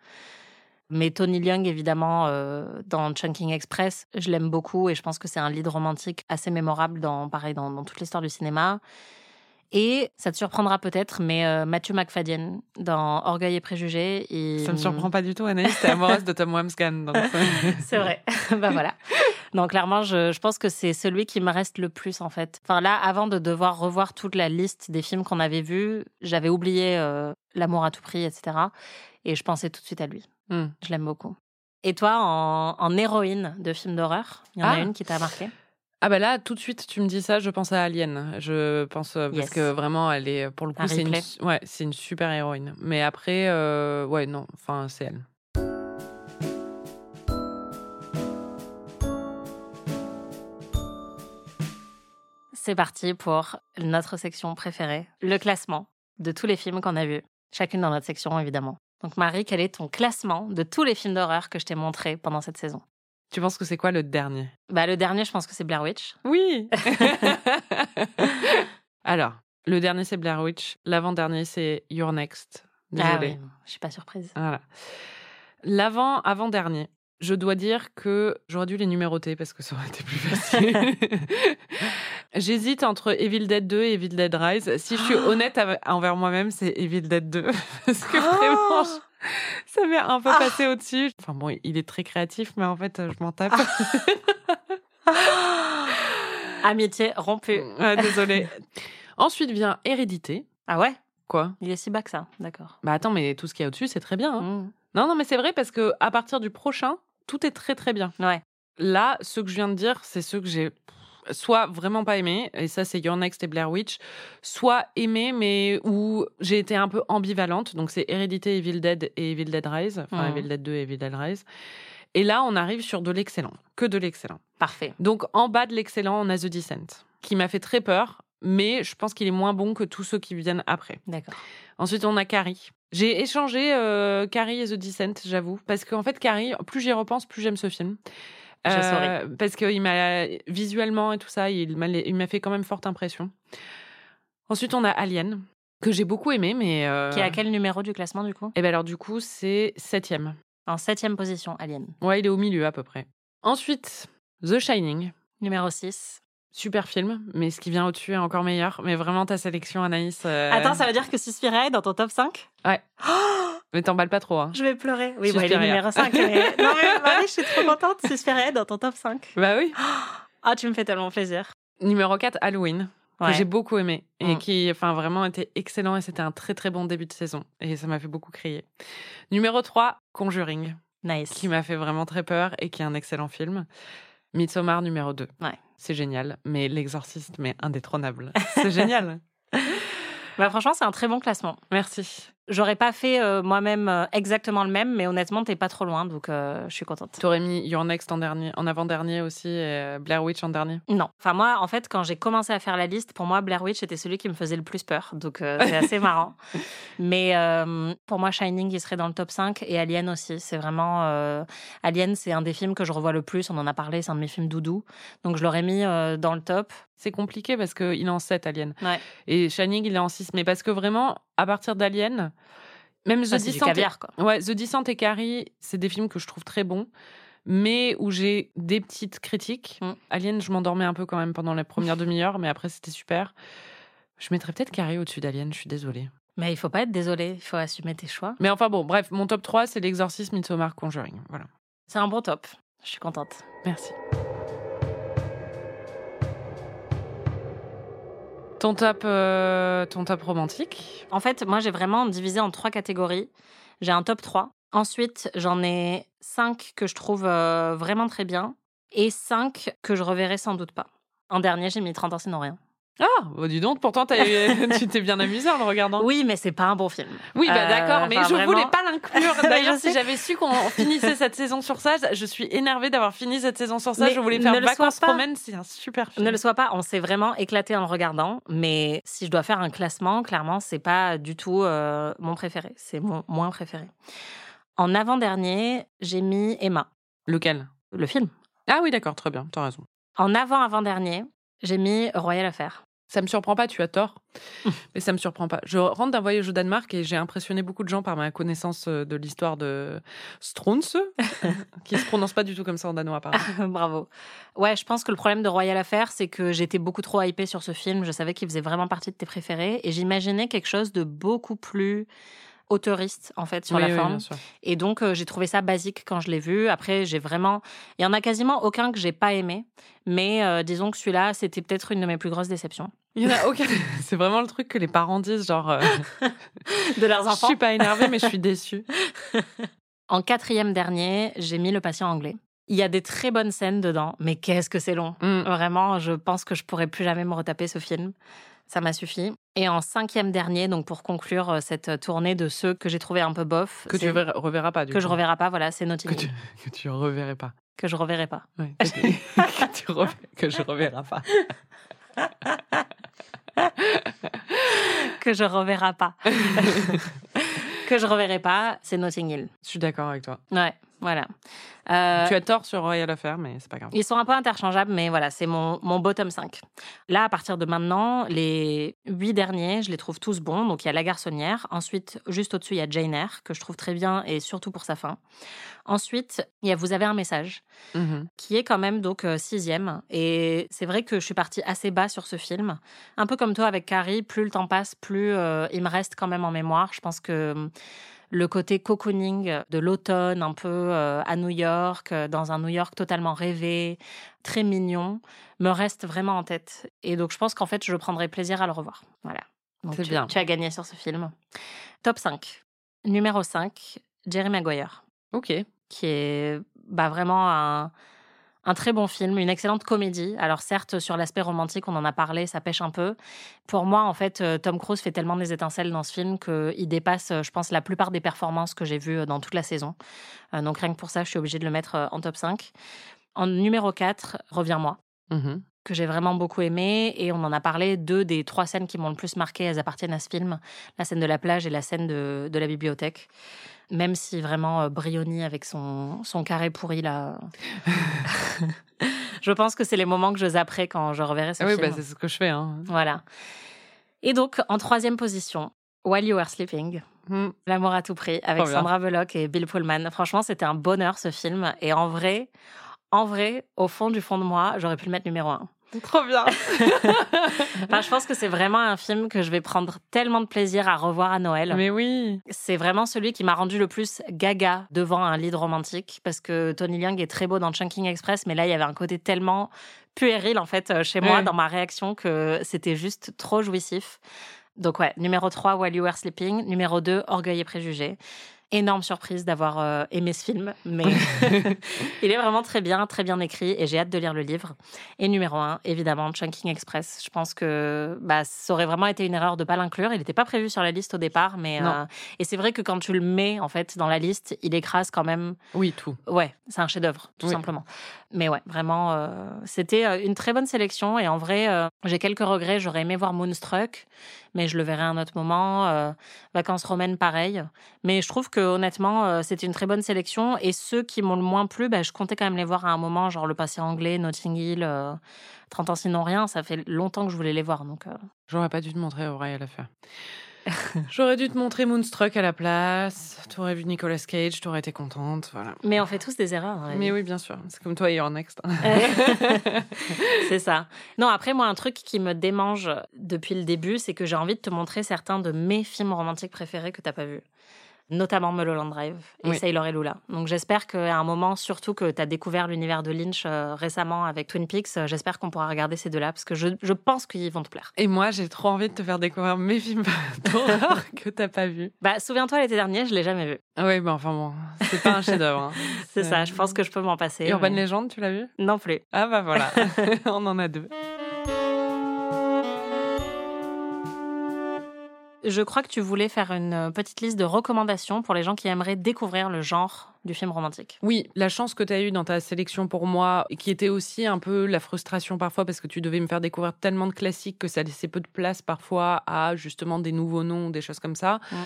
Mais Tony Leung, évidemment, euh, dans Chunking Express, je l'aime beaucoup et je pense que c'est un lead romantique assez mémorable dans, pareil, dans, dans toute l'histoire du cinéma. Et ça te surprendra peut-être, mais euh, Matthew McFadden dans Orgueil et Préjugés. il- Ça me surprend pas du tout, Anaïs. T'es amoureuse de Tom Wamsgan. C'est vrai. bah voilà. Donc clairement, je, je pense que c'est celui qui me reste le plus en fait. Enfin là, avant de devoir revoir toute la liste des films qu'on avait vus, j'avais oublié euh, L'amour à tout prix, etc. Et je pensais tout de suite à lui. Hmm. Je l'aime beaucoup. Et toi, en, en héroïne de films d'horreur, il y en a Ah. une qui t'a marqué? Ah bah là, tout de suite, tu me dis ça, je pense à Alien. Je pense euh, parce Yes. que vraiment, elle est pour le coup, c'est une, Ripley. ouais, c'est une super héroïne. Mais après, euh, ouais, non, enfin, c'est elle. C'est parti pour notre section préférée, le classement de tous les films qu'on a vus, chacune dans notre section évidemment. Donc Marie, quel est ton classement de tous les films d'horreur que je t'ai montrés pendant cette saison? Tu penses que c'est quoi le dernier? Bah le dernier, je pense que c'est Blair Witch. Oui. Alors, le dernier c'est Blair Witch, l'avant-dernier c'est Your Next. Désolée. Ah oui, je suis pas surprise. Voilà. L'avant, avant-dernier. Je dois dire que j'aurais dû les numéroter parce que ça aurait été plus facile. J'hésite entre Evil Dead 2 et Evil Dead Rise. Si je suis honnête av- envers moi-même, c'est Evil Dead 2. parce que vraiment, je- ça m'est un peu passé au-dessus. Enfin bon, il est très créatif, mais en fait, je m'en tape. Amitié rompue. Ouais, désolée. Ensuite vient Hérédité. Ah ouais? Quoi? Il est si bas que ça, d'accord. Bah attends, mais tout ce qu'il y a au-dessus, c'est très bien. hein. Mmh. Non, non, mais c'est vrai parce que à partir du prochain, tout est très très bien. Ouais. Là, ce que je viens de dire, c'est ceux que j'ai soit vraiment pas aimé, et ça c'est Your Next et Blair Witch, soit aimé, mais où j'ai été un peu ambivalente. Donc c'est Hérédité, Evil Dead et Evil Dead Rise, enfin Mhm. Evil Dead 2 et Evil Dead Rise. Et là, on arrive sur de l'excellent, que de l'excellent. Parfait. Donc en bas de l'excellent, on a The Descent, qui m'a fait très peur, mais je pense qu'il est moins bon que tous ceux qui viennent après. D'accord. Ensuite, on a Carrie. J'ai échangé euh, Carrie et The Descent, j'avoue. Parce qu'en fait, Carrie, plus j'y repense, plus j'aime ce film. Euh. Parce qu'il m'a, visuellement et tout ça, il m'a, fait quand même forte impression. Ensuite, on a Alien, que j'ai beaucoup aimé, mais. Euh... Qui est à quel numéro du classement du coup? Et ben alors, du coup, c'est septième. En septième position, Alien. Ouais, il est au milieu à peu près. Ensuite, The Shining. Numéro 6. Super film, mais ce qui vient au-dessus est encore meilleur. Mais vraiment, ta sélection, Anaïs. euh, Attends, ça veut dire que Suspiria est dans ton top 5 Ouais. Mais t'emballes pas trop, hein. Je vais pleurer. Oui, bon, il est Suspiria. numéro 5. Mais... Non, mais Marie, je suis trop contente. Suspiria est dans ton top 5. Bah oui. Ah, tu me fais tellement plaisir. Numéro 4, Halloween. Ouais. que j'ai beaucoup aimé et Mm. qui enfin vraiment était excellent et c'était un très très bon début de saison et ça m'a fait beaucoup crier. Numéro 3, Conjuring, Nice. qui m'a fait vraiment très peur et qui est un excellent film. Midsommar numéro 2. Ouais. C'est génial, mais l'exorciste mais indétrônable. C'est génial. Bah, franchement, c'est un très bon classement. Merci. J'aurais pas fait euh, moi-même euh, exactement le même, mais honnêtement, t'es pas trop loin, donc euh, je suis contente. T'aurais mis Your Next en dernier, en avant-dernier aussi et Blair Witch en dernier? Non. Enfin, moi, en fait, quand j'ai commencé à faire la liste, pour moi, Blair Witch était celui qui me faisait le plus peur. Donc, c'est assez marrant. Mais pour moi, Shining, il serait dans le top 5 et Alien aussi. C'est vraiment. Alien, c'est un des films que je revois le plus. On en a parlé, c'est un de mes films doudou. Donc, je l'aurais mis dans le top. C'est compliqué parce qu'il est en 7 Alien. Ouais. Et Shining il est en 6 mais parce que vraiment à partir d'Alien même The Descent et-. Ouais, The et Carrie, c'est des films que je trouve très bons, mais où j'ai des petites critiques. Mm. Alien, je m'endormais un peu quand même pendant la première demi-heure, mais après c'était super. Je mettrais peut-être Carrie au-dessus d'Alien, je suis désolée. Mais il faut pas être désolé, il faut assumer tes choix. Mais enfin bon, bref, mon top 3, c'est L'Exorcisme, Midsommar, Conjuring. Voilà. C'est un bon top. Je suis contente. Merci. Ton top, euh, ton top romantique En fait, moi, j'ai vraiment divisé en trois catégories. J'ai un top 3. Ensuite, j'en ai 5 que je trouve euh, vraiment très bien et 5 que je reverrai sans doute pas. En dernier, j'ai mis 30 ans sinon rien. Ah, bah dis donc, pourtant tu t'es bien amusé en le regardant. Oui, mais c'est pas un bon film. Oui, bah Euh, d'accord, mais enfin, je vraiment. voulais pas l'inclure. D'ailleurs, si j'avais su qu'on finissait cette saison sur ça, je suis énervée d'avoir fini cette saison sur ça. Mais je voulais faire vacances pas. promènes, c'est un super film. Ne le soit pas, on s'est vraiment éclaté en le regardant, mais si je dois faire un classement, clairement, c'est pas du tout euh, mon préféré, c'est mon moins préféré. En avant-dernier, j'ai mis Emma, Lequel? Le film. Ah oui, d'accord, très bien, t'as raison. En avant-avant-dernier, j'ai mis Royal Affair. Ça me surprend pas, tu as tort, mais ça me surprend pas. Je rentre d'un voyage au Danemark et j'ai impressionné beaucoup de gens par ma connaissance euh, de l'histoire de Strunz, qui se prononce pas du tout comme ça en danois, apparemment. Bravo. Ouais, je pense que le problème de Royal Affair, c'est que j'étais beaucoup trop hypée sur ce film. Je savais qu'il faisait vraiment partie de tes préférés et j'imaginais quelque chose de beaucoup plus auteuriste en fait sur Oui, la oui, forme. Et donc euh, j'ai trouvé ça basique quand je l'ai vu. Après j'ai vraiment, il y en a quasiment aucun que j'ai pas aimé, mais euh, disons que celui-là c'était peut-être une de mes plus grosses déceptions Il y en a aucun. C'est vraiment le truc que les parents disent, genre, euh, de leurs je enfants. suis pas énervée, mais je suis déçue. En quatrième dernier, j'ai mis le patient anglais. Il y a des très bonnes scènes dedans, mais qu'est-ce que c'est long. Mm. Vraiment, je pense que je pourrais plus jamais me retaper ce film. Ça m'a suffi. Et en cinquième dernier, donc pour conclure euh, cette tournée de ceux que j'ai trouvé un peu bof, Que tu reverras pas, du que je coup. reverrai pas, voilà, c'est Notting Que Hill. tu, que tu reverrais pas. Que je reverrai pas. Ouais, que, tu- que tu rever- que je reverrai pas. Que je reverrai pas. que je reverrai pas, c'est Notting Hill. Je suis d'accord avec toi. Ouais, voilà. Euh, Tu as tort sur Royal Affair, mais c'est pas grave. Ils sont un peu interchangeables, mais voilà, c'est mon, mon bottom 5. Là, à partir de maintenant, les huit derniers, je les trouve tous bons. Donc, il y a La Garçonnière. Ensuite, juste au-dessus, il y a Jane Eyre, que je trouve très bien, et surtout pour sa fin. Ensuite, il y a Vous avez un message, Mhm. qui est quand même donc euh, sixième. Et c'est vrai que je suis partie assez bas sur ce film. Un peu comme toi avec Carrie, plus le temps passe, plus euh, il me reste quand même en mémoire. Je pense que le côté cocooning de l'automne, un peu euh, à New York, euh, dans un New York totalement rêvé, très mignon, me reste vraiment en tête. Et donc je pense qu'en fait, je prendrai plaisir à le revoir. Voilà. Donc, C'est tu, bien. Tu as gagné sur ce film. Top 5. Numéro 5, Jerry Maguire Ok. qui est bah, vraiment un, un très bon film, une excellente comédie. Alors certes, sur l'aspect romantique, on en a parlé, ça pêche un peu. Pour moi, en fait, euh, Tom Cruise fait tellement des étincelles dans ce film qu'il dépasse, euh, je pense, la plupart des performances que j'ai vues euh, dans toute la saison. Donc rien que pour ça, je suis obligée de le mettre en top 5. En numéro 4, Reviens-moi Mhm. Que j'ai vraiment beaucoup aimé et on en a parlé deux des trois scènes qui m'ont le plus marqué elles appartiennent à ce film la scène de la plage et la scène de, de la bibliothèque même si vraiment euh, Brioni avec son, son carré pourri là je pense que c'est les moments que je zapperai quand je reverrai ce Ah oui, film bah, c'est ce que je fais. Hein. voilà et donc en troisième position While You Were Sleeping Mhm. L'amour à tout prix avec. Sandra Bullock et Bill Pullman. Franchement, c'était un bonheur ce film. Et en vrai, en vrai, au fond du fond de moi, j'aurais pu le mettre numéro un. Trop bien. Enfin, je pense que c'est vraiment un film que je vais prendre tellement de plaisir à revoir à Noël. mais oui. C'est vraiment celui qui m'a rendu le plus gaga devant un lead romantique parce que Tony Leung est très beau dans Chunking Express, mais là, il y avait un côté tellement puéril en fait euh, chez moi dans ma réaction que c'était juste trop jouissif. Donc ouais, numéro 3, While You Were Sleeping. Numéro 2, Orgueil et Préjugés. Énorme surprise d'avoir euh, aimé ce film, mais il est vraiment très bien, très bien écrit et j'ai hâte de lire le livre. Et numéro 1, évidemment, Chunking Express. Je pense que bah, ça aurait vraiment été une erreur de pas l'inclure. Il n'était pas prévu sur la liste au départ, mais euh, et c'est vrai que quand tu le mets en fait dans la liste, il écrase quand même Oui, tout. Ouais, c'est un chef-d'œuvre, tout Oui. simplement. Mais ouais, vraiment, euh, c'était une très bonne sélection. Et en vrai, j'ai quelques regrets. J'aurais aimé voir Moonstruck, mais je le verrai à un autre moment. Euh, Vacances romaines, pareil. Mais je trouve que honnêtement, euh, c'était une très bonne sélection. Et ceux qui m'ont le moins plu, bah, je comptais quand même les voir à un moment, genre Le Passé anglais, Notting Hill, euh, 30 ans sinon rien. Ça fait longtemps que je voulais les voir. Donc, euh, J'aurais pas dû te montrer Royal Affair. J'aurais dû te montrer Moonstruck à la place. Tu aurais vu Nicolas Cage, tu aurais été contente. Voilà. Mais on fait tous des erreurs. la Mais oui, bien sûr. C'est comme toi et Your Next. c'est ça. Non, après, moi, un truc qui me démange depuis le début, c'est que j'ai envie de te montrer certains de mes films romantiques préférés que t'as pas vus. Notamment Mulholland Drive et Oui. Sailor et Lula. Donc j'espère qu'à un moment, surtout que tu as découvert l'univers de Lynch euh, récemment avec Twin Peaks, euh, j'espère qu'on pourra regarder ces deux-là parce que je, je pense qu'ils vont te plaire. Et moi, j'ai trop envie de te faire découvrir mes films d'horreur que t'as pas vus. Bah, souviens-toi, l'été dernier, je l'ai jamais vu. Ah oui, bah enfin bon, c'est pas un chef-d'œuvre. hein. C'est ça, je pense que je peux m'en passer. Urban mais- Legend, tu l'as vu? Non plus. Ah bah voilà, on en a deux. Je crois que tu voulais faire une euh, petite liste de recommandations pour les gens qui aimeraient découvrir le genre du film romantique. Oui, la chance que tu as eue dans ta sélection pour moi, et qui était aussi un peu la frustration parfois parce que tu devais me faire découvrir tellement de classiques que ça laissait peu de place parfois à justement des nouveaux noms, des choses comme ça. Ouais.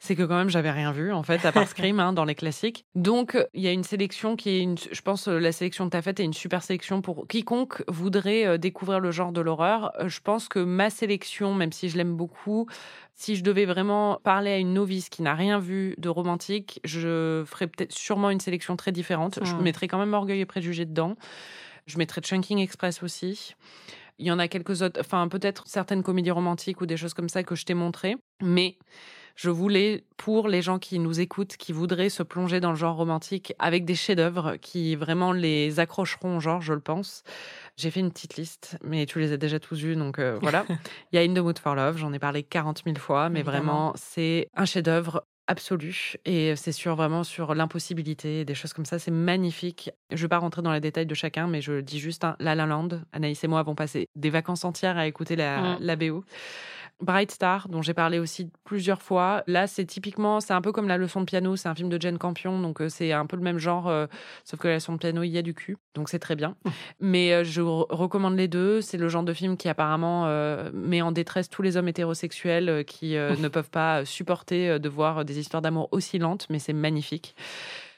C'est que quand même j'avais rien vu en fait à part Scream hein, dans les classiques. Donc il y a une sélection qui est une, je pense euh, la sélection que tu as faite est une super sélection pour quiconque voudrait euh, découvrir le genre de l'horreur. Euh, Je pense que ma sélection, même si je l'aime beaucoup, si je devais vraiment parler à une novice qui n'a rien vu de romantique, je ferais peut-être sûrement une sélection très différente. Je Mm. mettrais quand même Orgueil et Préjugés dedans. Je mettrais Chunking Express aussi. Il y en a quelques autres, enfin peut-être certaines comédies romantiques ou des choses comme ça que je t'ai montrées. Mais je voulais, pour les gens qui nous écoutent, qui voudraient se plonger dans le genre romantique avec des chefs-d'œuvre qui vraiment les accrocheront au genre, je le pense. J'ai fait une petite liste, mais tu les as déjà tous vus, donc euh, voilà. Il y a In the Mood for Love, j'en ai parlé 40 000 fois, mais Évidemment. vraiment, c'est un chef-d'œuvre. Absolue. Et c'est sur vraiment sur l'impossibilité, des choses comme ça. C'est magnifique. Je ne vais pas rentrer dans les détails de chacun, mais je dis juste hein, La La Land. Anaïs et moi avons passé des vacances entières à écouter la, Mm. la BO. Bright Star, dont j'ai parlé aussi plusieurs fois. Là, c'est typiquement, c'est un peu comme la leçon de piano. C'est un film de Jane Campion, donc euh, c'est un peu le même genre, euh, sauf que la leçon de piano, il y a du cul, donc c'est très bien. Mais euh, je re- recommande les deux. C'est le genre de film qui apparemment euh, met en détresse tous les hommes hétérosexuels qui ne peuvent pas supporter de voir des histoires d'amour aussi lentes, mais c'est magnifique.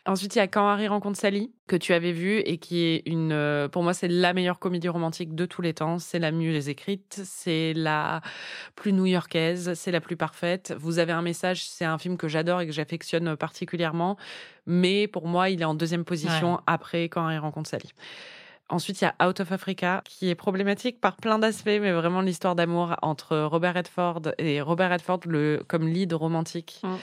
Ensuite, il y a Quand Harry rencontre Sally, que tu avais vu et qui est une. euh, Pour moi, c'est la meilleure comédie romantique de tous les temps. C'est la mieux écrite, c'est la plus new-yorkaise, c'est la plus parfaite. Vous avez un message, c'est un film que j'adore et que j'affectionne particulièrement. Mais pour moi, il est en deuxième position Ouais. après Quand Harry rencontre Sally. Ensuite, il y a Out of Africa, qui est problématique par plein d'aspects, mais vraiment l'histoire d'amour entre Robert Redford et Robert Redford le, comme lead romantique. Mm.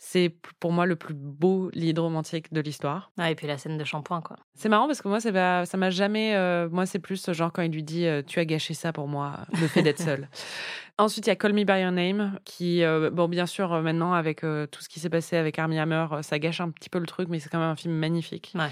C'est pour moi le plus beau lead romantique de l'histoire. Ouais, et puis la scène de shampoing, quoi. C'est marrant parce que moi, ça m'a jamais. euh, moi, c'est plus genre quand il lui dit euh, Tu as gâché ça pour moi, le fait d'être seul. Ensuite, il y a Call Me By Your Name, qui, euh, bon, bien sûr, euh, maintenant, avec tout ce qui s'est passé avec Armie Hammer, ça gâche un petit peu le truc, mais c'est quand même un film magnifique. Ouais.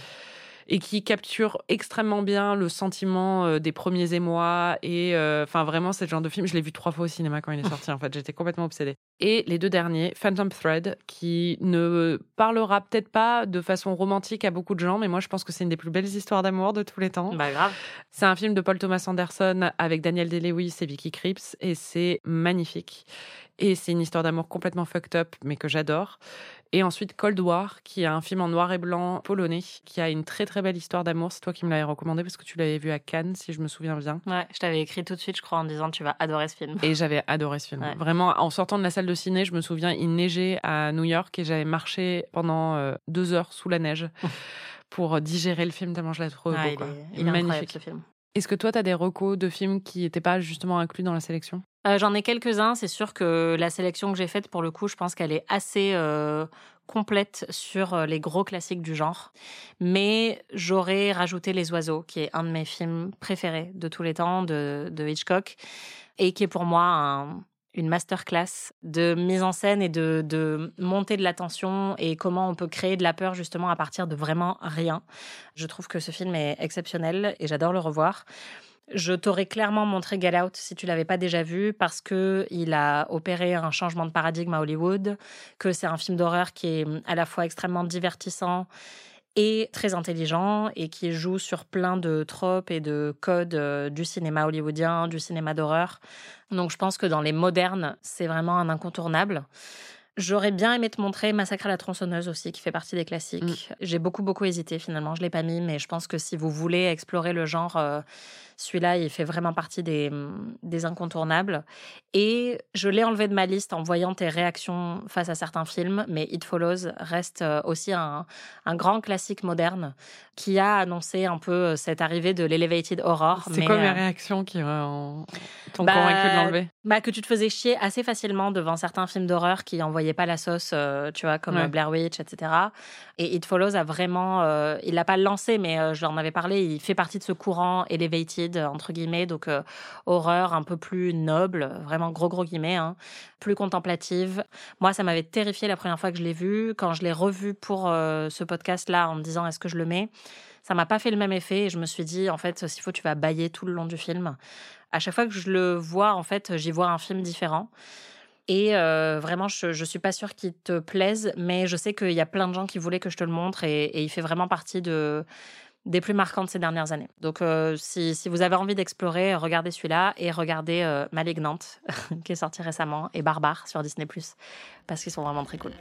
Et qui capture extrêmement bien le sentiment euh, des premiers émois. Et euh, enfin, vraiment, c'est le genre de film. Je l'ai vu trois fois au cinéma quand il est sorti, en fait. J'étais complètement obsédée. Et les deux derniers, Phantom Thread, qui ne parlera peut-être pas de façon romantique à beaucoup de gens, mais moi, je pense que c'est une des plus belles histoires d'amour de tous les temps. Bah, grave. C'est un film de Paul Thomas Anderson avec Daniel Day-Lewis et Vicky Krieps et c'est magnifique. Et c'est une histoire d'amour complètement fucked up, mais que j'adore. Et ensuite Cold War, qui est un film en noir et blanc polonais, qui a une très très belle histoire d'amour. C'est toi qui me l'avais recommandé parce que tu l'avais vu à Cannes, si je me souviens bien. Ouais, je t'avais écrit tout de suite, je crois, en disant tu vas adorer ce film. Et j'avais adoré ce film. Ouais. Vraiment, en sortant de la salle de ciné, je me souviens, il neigeait à New York et j'avais marché pendant euh, deux heures sous la neige pour digérer le film tellement je l'ai trouvé Ouais, beau. il, est, il est incroyable, Magnifique. ce film. Est-ce que toi, tu as des recos de films qui n'étaient pas justement inclus dans la sélection? Euh, J'en ai quelques-uns. C'est sûr que la sélection que j'ai faite, pour le coup, je pense qu'elle est assez euh, complète sur euh, les gros classiques du genre. Mais j'aurais rajouté Les Oiseaux, qui est un de mes films préférés de tous les temps, de, de Hitchcock, et qui est pour moi un- une masterclass de mise en scène et de, de montée de la tension et comment on peut créer de la peur justement à partir de vraiment rien. Je trouve que ce film est exceptionnel et j'adore le revoir. Je t'aurais clairement montré Get si tu l'avais pas déjà vu parce que il a opéré un changement de paradigme à Hollywood, que c'est un film d'horreur qui est à la fois extrêmement divertissant et très intelligent et qui joue sur plein de tropes et de codes euh, du cinéma hollywoodien, du cinéma d'horreur. Donc je pense que dans les modernes, c'est vraiment un incontournable. J'aurais bien aimé te montrer Massacre à la tronçonneuse aussi, qui fait partie des classiques. J'ai beaucoup, beaucoup hésité finalement. Je l'ai pas mis, mais je pense que si vous voulez explorer le genre, euh, celui-là, il fait vraiment partie des, des incontournables. Et je l'ai enlevé de ma liste en voyant tes réactions face à certains films, mais It Follows reste euh, aussi un, un grand classique moderne qui a annoncé un peu euh, cette arrivée de l'elevated horror. C'est quoi mes euh, réactions qui t'ont Bah, convaincu de l'enlever? bah, que tu te faisais chier assez facilement devant certains films d'horreur qui envoyaient pas la sauce, euh, tu vois, comme Ouais. euh, Blair Witch, etc. Et It Follows a vraiment, euh, il l'a pas lancé, mais euh, je l'en avais parlé. Il fait partie de ce courant elevated entre guillemets, donc horreur un peu plus noble, vraiment gros gros guillemets, hein, plus contemplative. Moi, ça m'avait terrifié la première fois que je l'ai vu. Quand je l'ai revu pour ce podcast-là, en me disant est-ce que je le mets, ça m'a pas fait le même effet. Et je me suis dit en fait, s'il faut, tu vas bailler tout le long du film à chaque fois que je le vois, en fait, j'y vois un film différent. Et euh, vraiment, je, je suis pas sûre qu'il te plaise, mais je sais qu'il y a plein de gens qui voulaient que je te le montre et, et il fait vraiment partie de, des plus marquants de ces dernières années. Donc, euh, si, si vous avez envie d'explorer, regardez celui-là et regardez euh, Malignante, qui est sorti récemment, et Barbare sur Disney, parce qu'ils sont vraiment très cool.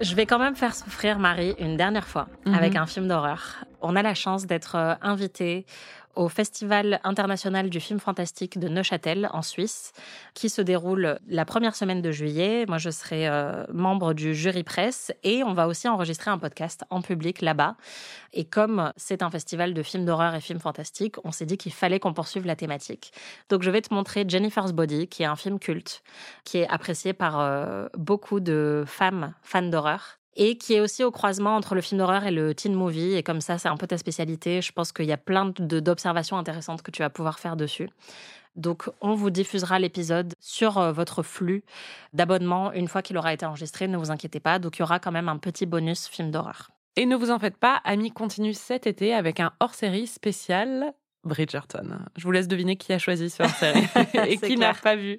Je vais quand même faire souffrir Marie une dernière fois Mhm. avec un film d'horreur. On a la chance d'être euh, invité au Festival international du film fantastique de Neuchâtel en Suisse, qui se déroule la première semaine de juillet. Moi, je serai euh, membre du jury presse et on va aussi enregistrer un podcast en public là-bas. Et comme c'est un festival de films d'horreur et films fantastiques, on s'est dit qu'il fallait qu'on poursuive la thématique. Donc, je vais te montrer Jennifer's Body, qui est un film culte, qui est apprécié par euh, beaucoup de femmes fans d'horreur et qui est aussi au croisement entre le film d'horreur et le teen movie. Et comme ça, c'est un peu ta spécialité. Je pense qu'il y a plein d'observations intéressantes que tu vas pouvoir faire dessus. Donc, on vous diffusera l'épisode sur euh, votre flux d'abonnement une fois qu'il aura été enregistré. Ne vous inquiétez pas. Donc, il y aura quand même un petit bonus film d'horreur. Et ne vous en faites pas, Ami continue cet été avec un hors-série spécial Bridgerton. Je vous laisse deviner qui a choisi ce hors-série et qui n'a pas vu.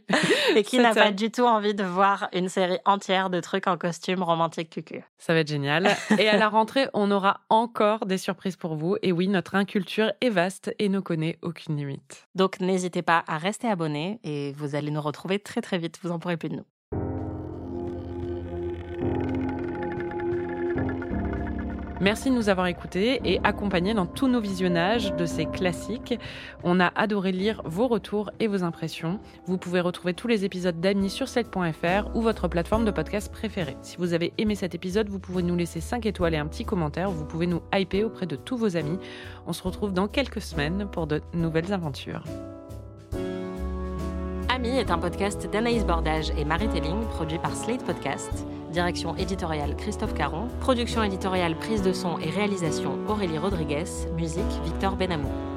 Et qui n'a pas du tout envie de voir une série entière de trucs en costume romantique cucu. Ça va être génial. Et à la rentrée, on aura encore des surprises pour vous. Et oui, notre inculture est vaste et ne connaît aucune limite. Donc n'hésitez pas à rester abonné et vous allez nous retrouver très très vite. Vous en pourrez plus de nous. Merci de nous avoir écoutés et accompagnés dans tous nos visionnages de ces classiques. On a adoré lire vos retours et vos impressions. Vous pouvez retrouver tous les épisodes d'Amis sur 7.fr ou votre plateforme de podcast préférée. Si vous avez aimé cet épisode, vous pouvez nous laisser 5 étoiles et un petit commentaire. Vous pouvez nous hyper auprès de tous vos amis. On se retrouve dans quelques semaines pour de nouvelles aventures. Amis est un podcast d'Anaïs Bordage et Marie Telling, produit par Slate Podcast. Direction éditoriale Christophe Caron. Production éditoriale, prise de son et réalisation Aurélie Rodriguez. Musique Victor Benamou.